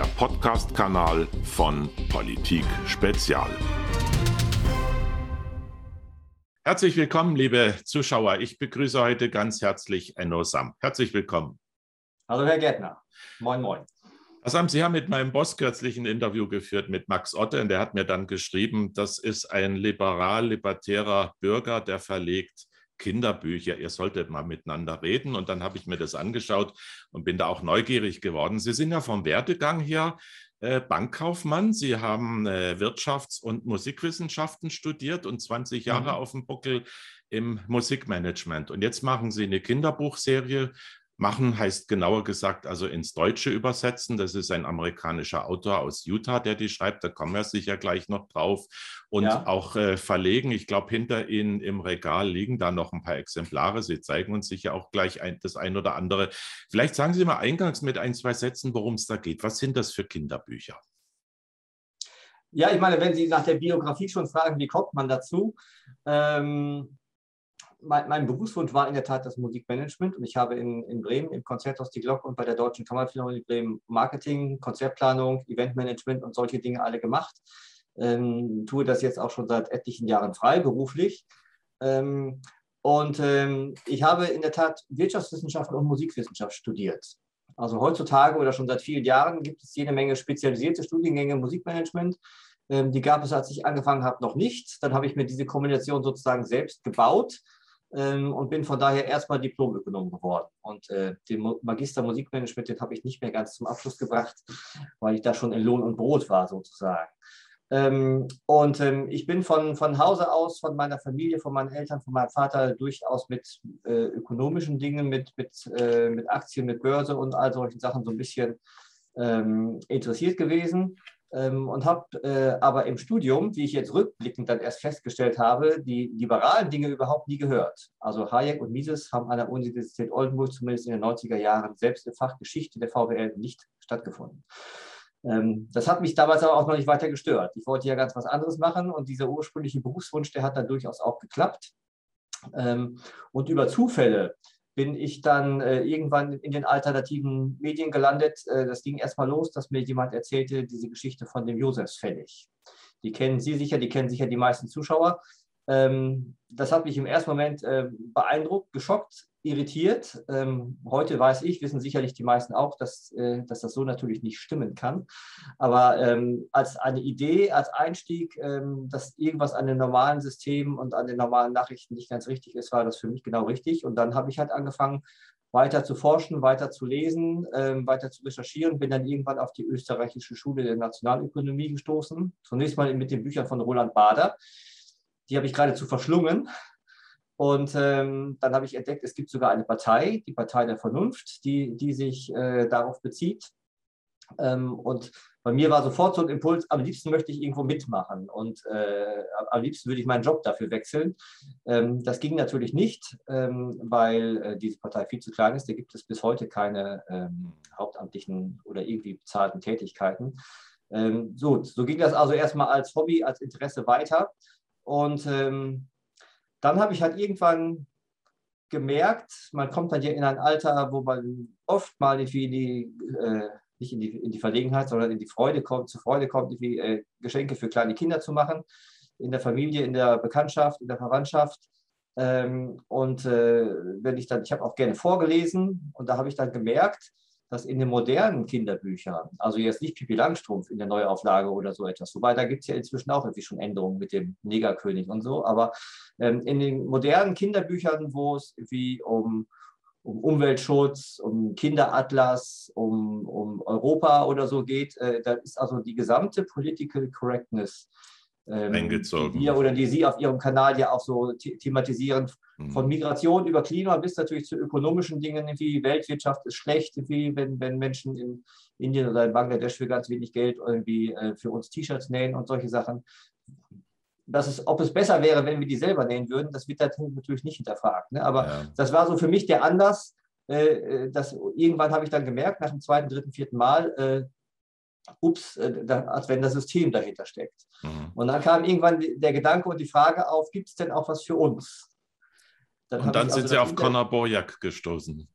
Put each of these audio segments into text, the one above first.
der Podcast-Kanal von Politik Spezial. Herzlich willkommen, liebe Zuschauer. Ich begrüße heute ganz herzlich Enno Sam. Herzlich willkommen. Hallo, Herr Gärtner. Moin, moin. Herr Sam, Sie haben mit meinem Boss kürzlich ein Interview geführt mit Max Otte und der hat mir dann geschrieben, das ist ein liberal-libertärer Bürger, der verlegt Kinderbücher, ihr solltet mal miteinander reden. Und dann habe ich mir das angeschaut und bin da auch neugierig geworden. Sie sind ja vom Werdegang her äh, Bankkaufmann. Sie haben äh, Wirtschafts- und Musikwissenschaften studiert und 20 Jahre mhm. auf dem Buckel im Musikmanagement. Und jetzt machen Sie eine Kinderbuchserie Machen heißt genauer gesagt also ins Deutsche übersetzen. Das ist ein amerikanischer Autor aus Utah, der die schreibt. Da kommen wir sicher gleich noch drauf. Und ja. auch äh, verlegen. Ich glaube, hinter Ihnen im Regal liegen da noch ein paar Exemplare. Sie zeigen uns sicher auch gleich ein, das ein oder andere. Vielleicht sagen Sie mal eingangs mit ein, zwei Sätzen, worum es da geht. Was sind das für Kinderbücher? Ja, ich meine, wenn Sie nach der Biografie schon fragen, wie kommt man dazu? Ähm, mein, mein, Berufswunsch war in der Tat das Musikmanagement und ich habe in, in Bremen im Konzerthaus Die Glocke und bei der Deutschen Kammerphilharmonie Bremen Marketing, Konzertplanung, Eventmanagement und solche Dinge alle gemacht. Ähm, tue das jetzt auch schon seit etlichen Jahren frei, beruflich. Ähm, und ähm, ich habe in der Tat Wirtschaftswissenschaften und Musikwissenschaft studiert. Also heutzutage oder schon seit vielen Jahren gibt es jede Menge spezialisierte Studiengänge im Musikmanagement. Ähm, die gab es, als ich angefangen habe, noch nicht. Dann habe ich mir diese Kombination sozusagen selbst gebaut ähm, und bin von daher erstmal Diplomökonom geworden. Und äh, den Magister Musikmanagement, den habe ich nicht mehr ganz zum Abschluss gebracht, weil ich da schon in Lohn und Brot war sozusagen. Ähm, und ähm, ich bin von, von Hause aus, von meiner Familie, von meinen Eltern, von meinem Vater durchaus mit äh, ökonomischen Dingen, mit, mit, äh, mit Aktien, mit Börse und all solchen Sachen so ein bisschen ähm, interessiert gewesen ähm, und habe äh, aber im Studium, wie ich jetzt rückblickend dann erst festgestellt habe, die liberalen Dinge überhaupt nie gehört. Also Hayek und Mises haben an der Universität Oldenburg zumindest in den 90er Jahren selbst im Fach Geschichte der VWL nicht stattgefunden. Ähm, das hat mich damals aber auch noch nicht weiter gestört. Ich wollte ja ganz was anderes machen und dieser ursprüngliche Berufswunsch, der hat dann durchaus auch geklappt. Ähm, und über Zufälle bin ich dann äh, irgendwann in den alternativen Medien gelandet. Äh, das ging erstmal los, dass mir jemand erzählte, diese Geschichte von dem Josefsfällig. Die kennen Sie sicher, die kennen sicher die meisten Zuschauer. Ähm, das hat mich im ersten Moment äh, beeindruckt, geschockt, irritiert. Ähm, heute weiß ich, wissen sicherlich die meisten auch, dass, äh, dass das so natürlich nicht stimmen kann. Aber ähm, als eine Idee, als Einstieg, ähm, dass irgendwas an den normalen Systemen und an den normalen Nachrichten nicht ganz richtig ist, war das für mich genau richtig. Und dann habe ich halt angefangen, weiter zu forschen, weiter zu lesen, ähm, weiter zu recherchieren, bin dann irgendwann auf die österreichische Schule der Nationalökonomie gestoßen. Zunächst mal mit den Büchern von Roland Bader. Die habe ich geradezu verschlungen und ähm, dann habe ich entdeckt, es gibt sogar eine Partei, die Partei der Vernunft, die, die sich äh, darauf bezieht. Ähm, und bei mir war sofort so ein Impuls, am liebsten möchte ich irgendwo mitmachen und äh, am liebsten würde ich meinen Job dafür wechseln. Ähm, das ging natürlich nicht, ähm, weil äh, diese Partei viel zu klein ist. Da gibt es bis heute keine ähm, hauptamtlichen oder irgendwie bezahlten Tätigkeiten. Ähm, so, so ging das also erstmal als Hobby, als Interesse weiter. Und ähm, dann habe ich halt irgendwann gemerkt, man kommt dann ja in ein Alter, wo man oft mal irgendwie in die, äh, nicht in die, in die Verlegenheit, sondern in die Freude kommt, zur Freude kommt, irgendwie äh, Geschenke für kleine Kinder zu machen, in der Familie, in der Bekanntschaft, in der Verwandtschaft. Ähm, und äh, wenn ich dann, ich habe auch gerne vorgelesen und da habe ich dann gemerkt, dass in den modernen Kinderbüchern, also jetzt nicht Pipi Langstrumpf in der Neuauflage oder so etwas, wobei da gibt es ja inzwischen auch irgendwie schon Änderungen mit dem Negerkönig und so, aber ähm, in den modernen Kinderbüchern, wo es wie um, um Umweltschutz, um Kinderatlas, um, um Europa oder so geht, äh, da ist also die gesamte Political Correctness ähm, eingezogen. Die wir oder die Sie auf Ihrem Kanal ja auch so thematisieren, mhm. von Migration über Klima bis natürlich zu ökonomischen Dingen, wie Weltwirtschaft ist schlecht, wie wenn, wenn Menschen in Indien oder in Bangladesch für ganz wenig Geld irgendwie äh, für uns T-Shirts nähen und solche Sachen. Das ist, ob es besser wäre, wenn wir die selber nähen würden, das wird natürlich nicht hinterfragt. Ne? Aber ja. das war so für mich der Anlass, äh, äh dass irgendwann habe ich dann gemerkt, nach dem zweiten, dritten, vierten Mal, äh, ups, äh, als wenn das System dahinter steckt. Mhm. Und dann kam irgendwann der Gedanke und die Frage auf, gibt es denn auch was für uns? Dann und dann also sind Sie auf Conor Bojak gestoßen.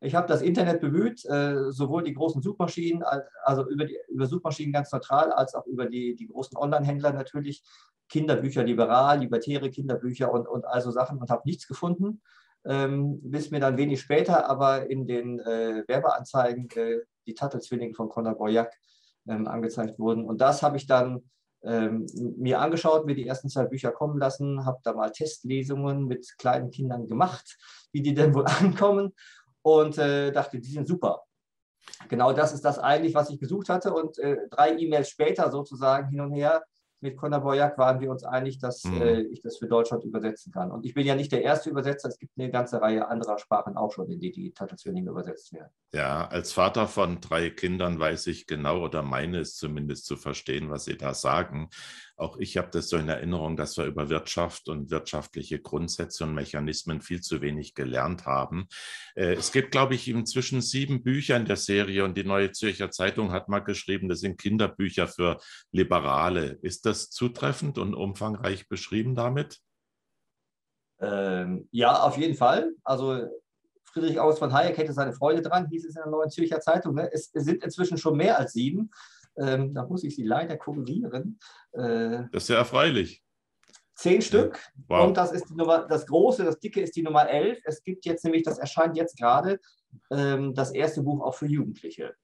Ich habe das Internet bemüht, äh, sowohl die großen Suchmaschinen, also über, die, über Suchmaschinen ganz neutral, als auch über die, die großen Online-Händler natürlich. Kinderbücher liberal, libertäre Kinderbücher und, und also Sachen und habe nichts gefunden. Ähm, bis mir dann wenig später aber in den äh, Werbeanzeigen äh, die Tattelzwillinge von Conor Boyac ähm, angezeigt wurden. Und das habe ich dann ähm, mir angeschaut, mir die ersten zwei Bücher kommen lassen, habe da mal Testlesungen mit kleinen Kindern gemacht, wie die denn wohl ankommen und äh, dachte, die sind super. Genau das ist das eigentlich, was ich gesucht hatte. Und äh, drei E-Mails später sozusagen hin und her mit Conor Boyac waren wir uns einig, dass mhm. äh, ich das für Deutschland übersetzen kann. Und ich bin ja nicht der erste Übersetzer, es gibt eine ganze Reihe anderer Sprachen auch schon, in die die Tatterzwillinge übersetzt werden. Ja, als Vater von drei Kindern weiß ich genau oder meine es zumindest zu verstehen, was Sie da sagen. Auch ich habe das so in Erinnerung, dass wir über Wirtschaft und wirtschaftliche Grundsätze und Mechanismen viel zu wenig gelernt haben. Äh, es gibt, glaube ich, inzwischen sieben Bücher in der Serie und die Neue Zürcher Zeitung hat mal geschrieben, das sind Kinderbücher für Liberale. Ist das zutreffend und umfangreich beschrieben damit? Ähm, ja, auf jeden Fall. Also Friedrich August von Hayek hätte seine Freude dran, hieß es in der Neuen Zürcher Zeitung. Ne? Es, es sind inzwischen schon mehr als sieben. Ähm, da muss ich sie leider korrigieren. Äh, das ist ja erfreulich. Zehn Stück. Wow. Und das ist die Nummer, das große, das dicke ist die Nummer elf. Es gibt jetzt nämlich, das erscheint jetzt gerade, ähm, das erste Buch auch für Jugendliche.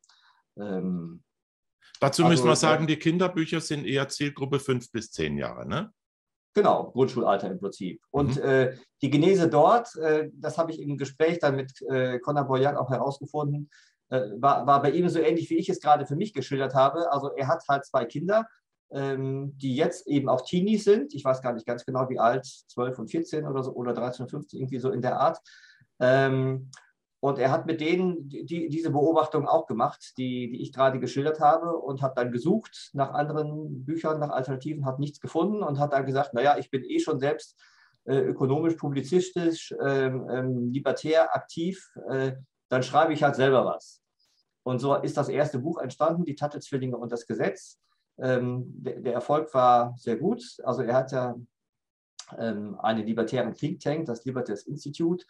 Ähm, Dazu also, müssen wir sagen, die Kinderbücher sind eher Zielgruppe fünf bis zehn Jahre, ne? Genau, Grundschulalter im Prinzip. Und mhm. äh, die Genese dort, äh, das habe ich im Gespräch dann mit äh, Conor Boyac auch herausgefunden, äh, war, war bei ihm so ähnlich, wie ich es gerade für mich geschildert habe. Also er hat halt zwei Kinder, ähm, die jetzt eben auch Teenies sind. Ich weiß gar nicht ganz genau, wie alt, 12 und 14 oder so, oder 13 und 15, irgendwie so in der Art. Ähm, und er hat mit denen die, diese Beobachtung auch gemacht, die, die ich gerade geschildert habe, und hat dann gesucht nach anderen Büchern, nach Alternativen, hat nichts gefunden und hat dann gesagt, naja, ich bin eh schon selbst äh, ökonomisch, publizistisch, ähm, ähm, libertär aktiv. Äh, dann schreibe ich halt selber was. Und so ist das erste Buch entstanden, die Tatte-Zwillinge und das Gesetz. Ähm, der, der, Erfolg war sehr gut. Also er hat ja ähm, einen libertären Think Tank, das Libertas Institute,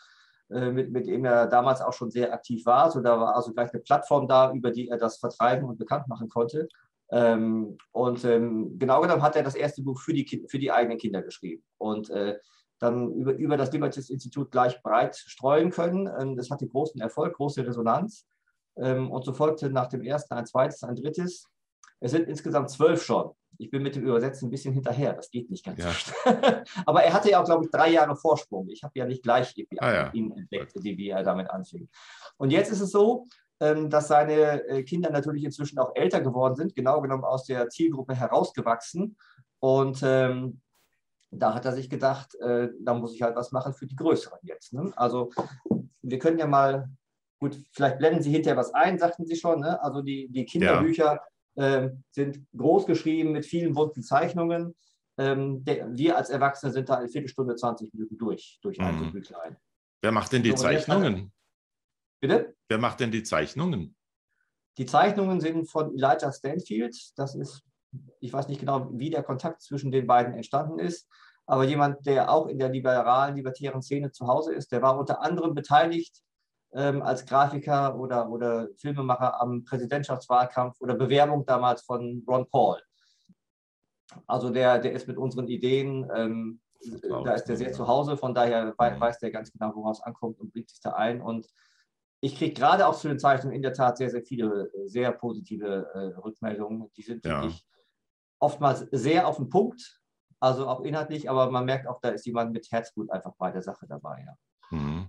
mit, mit dem er damals auch schon sehr aktiv war. Also da war also gleich eine Plattform da, über die er das vertreiben und bekannt machen konnte. Ähm, und ähm, genau genommen hat er das erste Buch für die, für die eigenen Kinder geschrieben. Und äh, dann über, über das Libertas-Institut gleich breit streuen können. Ähm, das hatte großen Erfolg, große Resonanz. Ähm, und so folgte nach dem ersten ein zweites, ein drittes. Es sind insgesamt zwölf schon. Ich bin mit dem Übersetzen ein bisschen hinterher, das geht nicht ganz. Ja. Aber er hatte ja auch, glaube ich, drei Jahre Vorsprung. Ich habe ja nicht gleich ah, ja. ihn entdeckt, wie er damit anfing. Und jetzt ist es so, ähm, dass seine äh, Kinder natürlich inzwischen auch älter geworden sind, genau genommen aus der Zielgruppe herausgewachsen. Und ähm, da hat er sich gedacht, äh, da muss ich halt was machen für die Größeren jetzt. Ne? Also wir können ja mal, gut, vielleicht blenden Sie hinterher was ein, sagten Sie schon. Ne? Also die, die Kinderbücher ja. Äh, sind groß geschrieben mit vielen bunten Zeichnungen. Ähm, wir als Erwachsene sind da eine Viertelstunde, 20 Minuten durch, durch mhm. ein Büchlein. Wer macht denn die so, Zeichnungen? Bitte? Wer macht denn die Zeichnungen? Die Zeichnungen sind von Elijah Stanfield. Das ist ich weiß nicht genau, wie der Kontakt zwischen den beiden entstanden ist, aber jemand, der auch in der liberalen, libertären Szene zu Hause ist, der war unter anderem beteiligt ähm, als Grafiker oder, oder Filmemacher am Präsidentschaftswahlkampf oder Bewerbung damals von Ron Paul. Also der, der ist mit unseren Ideen, ähm, da ist der sehr zu Hause, von daher mhm. weiß der ganz genau, woraus es ankommt und bringt sich da ein. Und ich kriege gerade auch zu den Zeichnungen in der Tat sehr, sehr viele sehr positive äh, Rückmeldungen. Die sind ja. wirklich oftmals sehr auf den Punkt, also auch inhaltlich, aber man merkt auch, da ist jemand mit Herzblut einfach bei der Sache dabei. Ja. Mhm.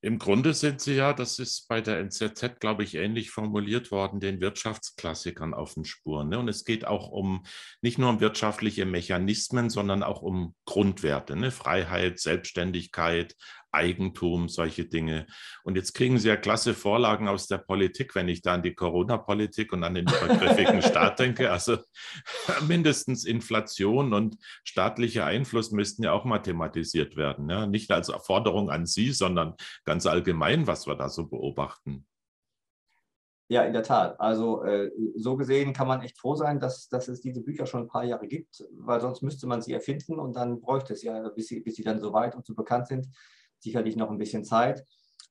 Im Grunde sind sie ja, das ist bei der NZZ, glaube ich, ähnlich formuliert worden, den Wirtschaftsklassikern auf den Spuren. Ne? Und es geht auch um nicht nur um wirtschaftliche Mechanismen, sondern auch um Grundwerte, ne? Freiheit, Selbstständigkeit, Eigentum, solche Dinge. Und jetzt kriegen Sie ja klasse Vorlagen aus der Politik, wenn ich da an die Corona-Politik und an den übergriffigen Staat denke. Also mindestens Inflation und staatlicher Einfluss müssten ja auch mal thematisiert werden. Ja? Nicht als Forderung an Sie, sondern ganz allgemein, was wir da so beobachten. Ja, in der Tat. Also äh, so gesehen kann man echt froh sein, dass, dass es diese Bücher schon ein paar Jahre gibt, weil sonst müsste man sie erfinden und dann bräuchte es ja, bis sie, bis sie dann so weit und so bekannt sind, sicherlich noch ein bisschen Zeit.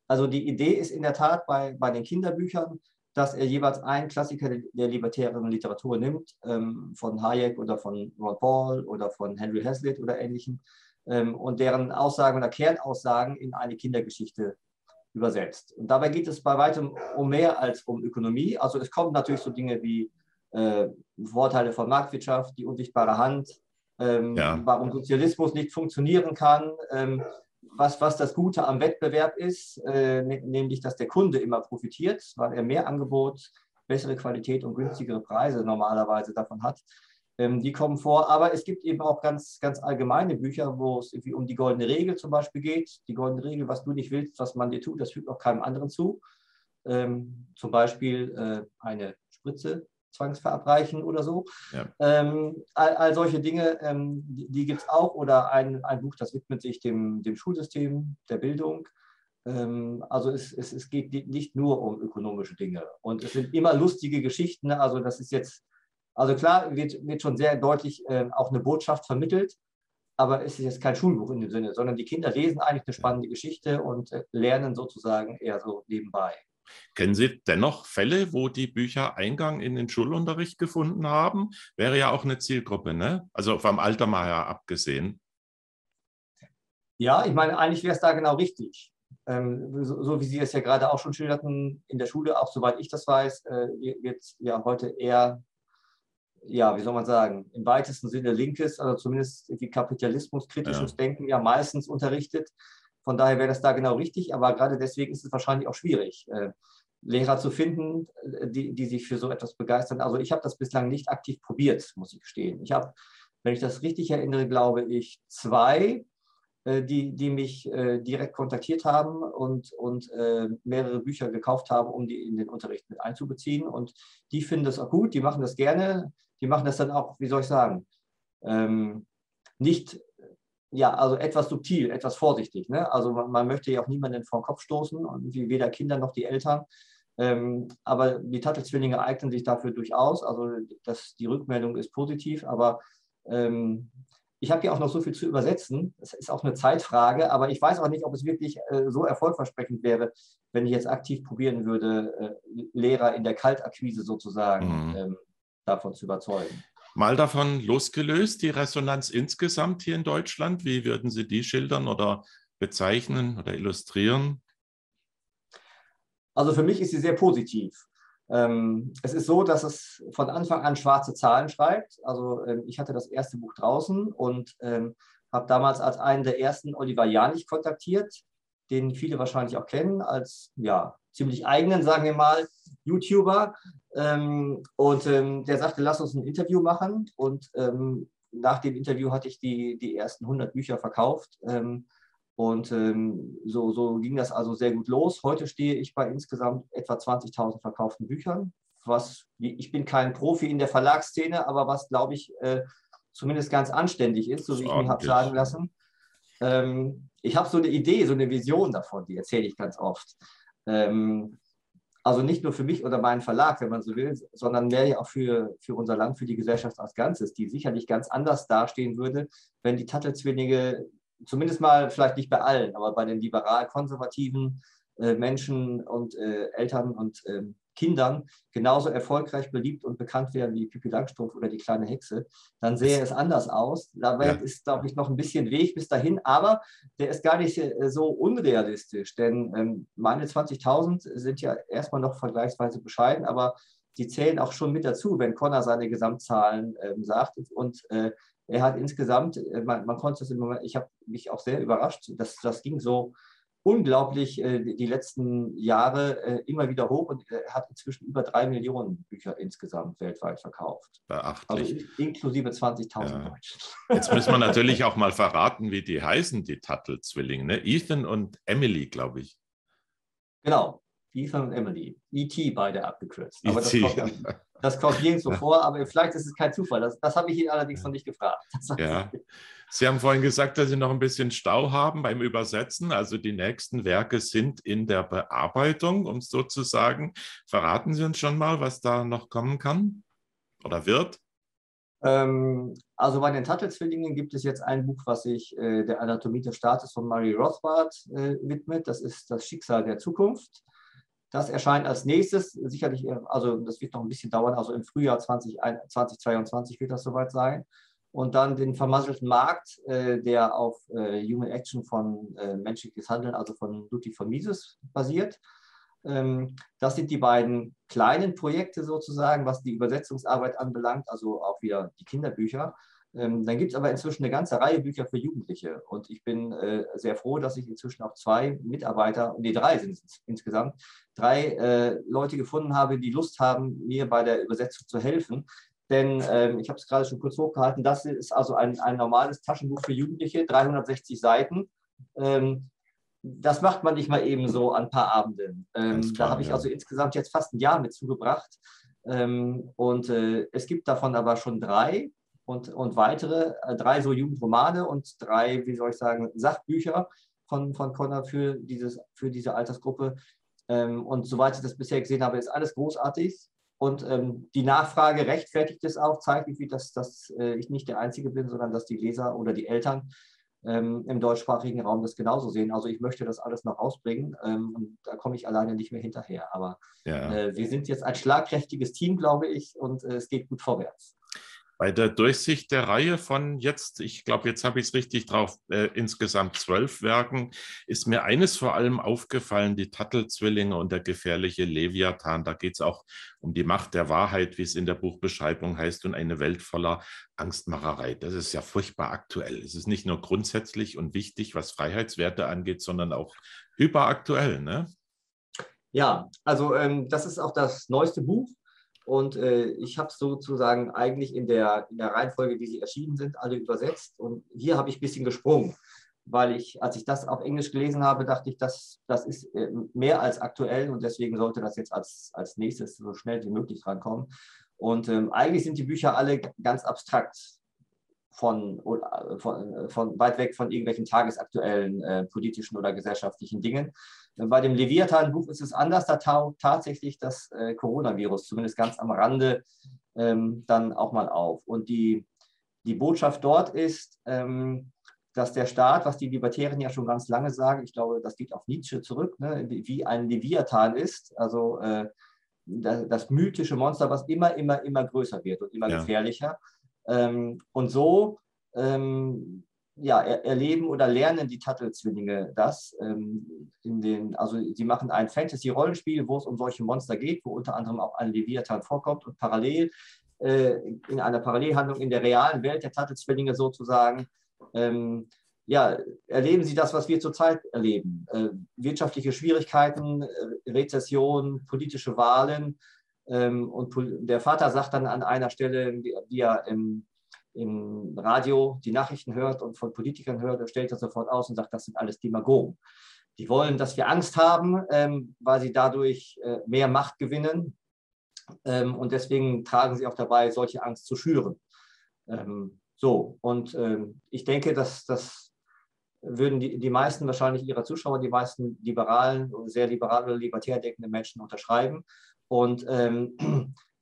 Also die Idee ist in der Tat bei, bei den Kinderbüchern, dass er jeweils einen Klassiker der libertären Literatur nimmt, ähm, von Hayek oder von Ron Paul oder von Henry Hazlitt oder ähnlichen, ähm, und deren Aussagen oder Kernaussagen in eine Kindergeschichte übersetzt. Und dabei geht es bei weitem um mehr als um Ökonomie. Also es kommen natürlich so Dinge wie äh, Vorteile von Marktwirtschaft, die unsichtbare Hand, ähm, ja. warum Sozialismus nicht funktionieren kann, ähm, was, was das Gute am Wettbewerb ist, äh, ne, nämlich dass der Kunde immer profitiert, weil er mehr Angebot, bessere Qualität und günstigere Preise normalerweise davon hat. Ähm, die kommen vor, aber es gibt eben auch ganz, ganz allgemeine Bücher, wo es irgendwie um die goldene Regel zum Beispiel geht. Die goldene Regel, was du nicht willst, was man dir tut, das fügt auch keinem anderen zu. Ähm, zum Beispiel äh, eine Spritze zwangsverabreichen oder so. Ja. Ähm, all, all, solche Dinge, ähm, die, die gibt es auch. Oder ein, ein Buch, das widmet sich dem, dem Schulsystem, der Bildung. Ähm, also es, es, es geht nicht nur um ökonomische Dinge. Und es sind immer lustige Geschichten. Also das ist jetzt, also klar, wird, wird schon sehr deutlich äh, auch eine Botschaft vermittelt. Aber es ist jetzt kein Schulbuch in dem Sinne, sondern die Kinder lesen eigentlich eine spannende Geschichte und äh, lernen sozusagen eher so nebenbei. Kennen Sie dennoch Fälle, wo die Bücher Eingang in den Schulunterricht gefunden haben? Wäre ja auch eine Zielgruppe, ne? Also vom Alter mal her abgesehen. Ja, ich meine, eigentlich wäre es da genau richtig. Ähm, so, so, wie Sie es ja gerade auch schon schilderten, in der Schule, auch soweit ich das weiß, äh, wird ja heute eher, ja, wie soll man sagen, im weitesten Sinne linkes, also zumindest wie kapitalismuskritisches ja. Denken ja meistens unterrichtet. Von daher wäre das da genau richtig, aber gerade deswegen ist es wahrscheinlich auch schwierig, äh, Lehrer zu finden, äh, die, die sich für so etwas begeistern. Also ich habe das bislang nicht aktiv probiert, muss ich gestehen. Ich habe, wenn ich das richtig erinnere, glaube ich, zwei, äh, die, die mich direkt kontaktiert haben und, und mehrere Bücher gekauft haben, um die in den Unterricht mit einzubeziehen. Und die finden das auch gut, die machen das gerne, die machen das dann auch, wie soll ich sagen, ähm, nicht ja, also etwas subtil, etwas vorsichtig. Ne? Also man, man, möchte ja auch niemanden vor den Kopf stoßen, und weder Kinder noch die Eltern. Ähm, aber die Tattelzwillinge eignen sich dafür durchaus. Also das, die Rückmeldung ist positiv, aber ähm, ich habe ja auch noch so viel zu übersetzen. Das ist auch eine Zeitfrage, aber ich weiß auch nicht, ob es wirklich äh, so erfolgversprechend wäre, wenn ich jetzt aktiv probieren würde, äh, Lehrer in der Kaltakquise sozusagen mhm. ähm, davon zu überzeugen. Mal davon losgelöst, die Resonanz insgesamt hier in Deutschland, wie würden Sie die schildern oder bezeichnen oder illustrieren? Also für mich ist sie sehr positiv. Ähm, es ist so, dass es von Anfang an schwarze Zahlen schreibt. Also ähm, ich hatte das erste Buch draußen und ähm, habe damals als einen der ersten Oliver Janich kontaktiert, den viele wahrscheinlich auch kennen, als ja, ziemlich eigenen, sagen wir mal, YouTuber. Ähm, und ähm, der sagte, lass uns ein Interview machen. Und ähm, nach dem Interview hatte ich die, die ersten 100 Bücher verkauft. Ähm, und ähm, so, so ging das also sehr gut los. Heute stehe ich bei insgesamt etwa 20.000 verkauften Büchern. Was, ich bin kein Profi in der Verlagsszene, aber was, glaube ich, äh, zumindest ganz anständig ist, so wie ich mir habe sagen lassen. Ähm, ich habe so eine Idee, so eine Vision davon, die erzähle ich ganz oft. Ähm, also nicht nur für mich oder meinen Verlag, wenn man so will, sondern mehr ja auch für, für unser Land, für die Gesellschaft als Ganzes, die sicherlich ganz anders dastehen würde, wenn die Tattelzwillinge, zumindest mal vielleicht nicht bei allen, aber bei den liberal-konservativen äh, Menschen und äh, Eltern und äh, Kindern genauso erfolgreich, beliebt und bekannt werden wie Pippi Langstrumpf oder die kleine Hexe, dann sähe es anders aus. Dabei ja. ist, glaube ich, noch ein bisschen Weg bis dahin, aber der ist gar nicht äh, so unrealistisch, denn ähm, meine 20.000 sind ja erstmal noch vergleichsweise bescheiden, aber die zählen auch schon mit dazu, wenn Connor seine Gesamtzahlen ähm, sagt. Und äh, er hat insgesamt, äh, man, man, konnte es im Moment, ich habe mich auch sehr überrascht, dass das ging so unglaublich äh, die letzten Jahre äh, immer wieder hoch und er hat inzwischen über drei Millionen Bücher insgesamt weltweit verkauft. Beachtlich. Also inklusive 20.000 ja. Deutschen. Jetzt müssen wir natürlich auch mal verraten, wie die heißen, die Tuttle-Zwillinge. Ne? Ethan und Emily, glaube ich. Genau, Ethan und Emily. E.T. beide abgekürzt. Aber das kommt, das kommt nirgendwo vor, aber vielleicht ist es kein Zufall. Das, das habe ich ihn allerdings noch nicht gefragt. Ja. Sie haben vorhin gesagt, dass Sie noch ein bisschen Stau haben beim Übersetzen. Also die nächsten Werke sind in der Bearbeitung, um es so zu sagen. Verraten Sie uns schon mal, was da noch kommen kann oder wird? Ähm, also bei den Tuttle-Zwillingen gibt es jetzt ein Buch, was sich äh, der Anatomie des Staates von Murray Rothbard äh, widmet. Das ist das Schicksal der Zukunft. Das erscheint als nächstes, sicherlich, äh, also das wird noch ein bisschen dauern, also im Frühjahr 20, 2022 wird das soweit sein. Und dann den vermasselten Markt, äh, der auf äh, Human Action von äh, menschliches Handeln, also von Ludwig von Mises basiert. Ähm, das sind die beiden kleinen Projekte sozusagen, was die Übersetzungsarbeit anbelangt, also auch wieder die Kinderbücher. Ähm, dann gibt es aber inzwischen eine ganze Reihe Bücher für Jugendliche. Und ich bin äh, sehr froh, dass ich inzwischen auch zwei Mitarbeiter, nee, drei sind es insgesamt, drei äh, Leute gefunden habe, die Lust haben, mir bei der Übersetzung zu helfen. Denn ähm, ich habe es gerade schon kurz hochgehalten, das ist also ein, ein normales Taschenbuch für Jugendliche, 360 Seiten. Ähm, das macht man nicht mal eben so an ein paar Abenden. Ähm, da habe ich ja. also insgesamt jetzt fast ein Jahr mit zugebracht. Ähm, und äh, es gibt davon aber schon drei und, und weitere, äh, drei so Jugendromane und drei, wie soll ich sagen, Sachbücher von, von Connor für, dieses, für diese Altersgruppe. Ähm, und soweit ich das bisher gesehen habe, ist alles großartig. Und ähm, die Nachfrage rechtfertigt es auch, zeigt, wie dass, dass äh, ich nicht der Einzige bin, sondern dass die Leser oder die Eltern ähm, im deutschsprachigen Raum das genauso sehen. Also ich möchte das alles noch ausbringen ähm, und da komme ich alleine nicht mehr hinterher. Aber ja. äh, wir sind jetzt ein schlagkräftiges Team, glaube ich, und äh, es geht gut vorwärts. Bei der Durchsicht der Reihe von jetzt, ich glaube, jetzt habe ich es richtig drauf, äh, insgesamt zwölf Werken, ist mir eines vor allem aufgefallen, die Tattelzwillinge und der gefährliche Leviathan. Da geht es auch um die Macht der Wahrheit, wie es in der Buchbeschreibung heißt, und eine Welt voller Angstmacherei. Das ist ja furchtbar aktuell. Es ist nicht nur grundsätzlich und wichtig, was Freiheitswerte angeht, sondern auch hyperaktuell. Ne? Ja, also ähm, das ist auch das neueste Buch und äh, ich habe sozusagen eigentlich in der, in der Reihenfolge, wie sie erschienen sind, alle übersetzt. Und hier habe ich ein bisschen gesprungen, weil ich, als ich das auf Englisch gelesen habe, dachte ich, das, das ist äh, mehr als aktuell und deswegen sollte das jetzt als, als nächstes so schnell wie möglich rankommen. Und ähm, eigentlich sind die Bücher alle ganz abstrakt von, von, von weit weg von irgendwelchen tagesaktuellen äh, politischen oder gesellschaftlichen Dingen. Bei dem Leviathan-Buch ist es anders, da taucht tatsächlich das äh, Coronavirus, zumindest ganz am Rande, ähm, dann auch mal auf. Und die, die Botschaft dort ist, ähm, dass der Staat, was die Libertären ja schon ganz lange sagen, ich glaube, das geht auf Nietzsche zurück, ne, wie ein Leviathan ist, also äh, das, das, mythische Monster, was immer, immer, immer größer wird und immer ja. gefährlicher. Ähm, und so ähm, ja, er, erleben oder lernen die Tuttle-Zwillinge das. Ähm, in den, also sie machen ein Fantasy-Rollenspiel, wo es um solche Monster geht, wo unter anderem auch ein Leviathan vorkommt und parallel äh, in einer Parallelhandlung in der realen Welt der Tuttle-Zwillinge sozusagen, ähm, ja, erleben sie das, was wir zurzeit erleben. Äh, wirtschaftliche Schwierigkeiten, äh, Rezession, politische Wahlen. Ähm, und der Vater sagt dann an einer Stelle, die er im im Radio die Nachrichten hört und von Politikern hört, er stellt das sofort aus und sagt, das sind alles Demagogen. Die wollen, dass wir Angst haben, ähm, weil sie dadurch äh, mehr Macht gewinnen. Ähm, und deswegen tragen sie auch dabei, solche Angst zu schüren. Ähm, so, und ähm, ich denke, dass das würden die, die meisten wahrscheinlich ihrer Zuschauer, die meisten liberalen, sehr liberal libertär denkende Menschen unterschreiben. Und ähm,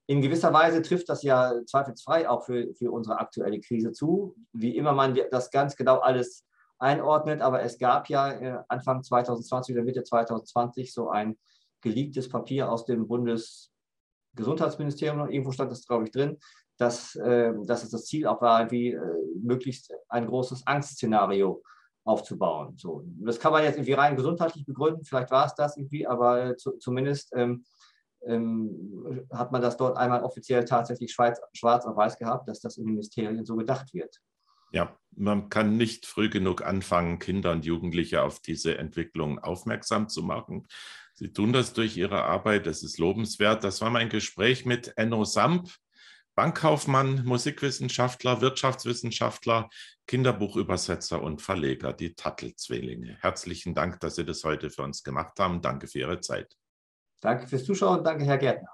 in gewisser Weise trifft das ja zweifelsfrei auch für, für unsere aktuelle Krise zu, wie immer man das ganz genau alles einordnet. Aber es gab ja äh, Anfang 2020 oder Mitte 2020 so ein geleaktes Papier aus dem Bundesgesundheitsministerium, irgendwo stand das, glaube ich, drin, dass, äh, dass es das Ziel auch war, wie äh, möglichst ein großes Angstszenario aufzubauen. So, das kann man jetzt irgendwie rein gesundheitlich begründen, vielleicht war es das irgendwie, aber zu, zumindest ähm, ähm, hat man das dort einmal offiziell tatsächlich schwarz, schwarz auf weiß gehabt, dass das in Ministerien so gedacht wird. Ja, man kann nicht früh genug anfangen, Kinder und Jugendliche auf diese Entwicklung aufmerksam zu machen. Sie tun das durch ihre Arbeit, das ist lobenswert. Das war mein Gespräch mit Enno Samp, Bankkaufmann, Musikwissenschaftler, Wirtschaftswissenschaftler, Kinderbuchübersetzer und Verleger, die Tattelzwillinge. Herzlichen Dank, dass Sie das heute für uns gemacht haben. Danke für Ihre Zeit. Danke fürs Zuschauen. Danke, Herr Gärtner.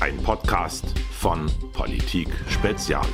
Ein Podcast von Politik Spezial.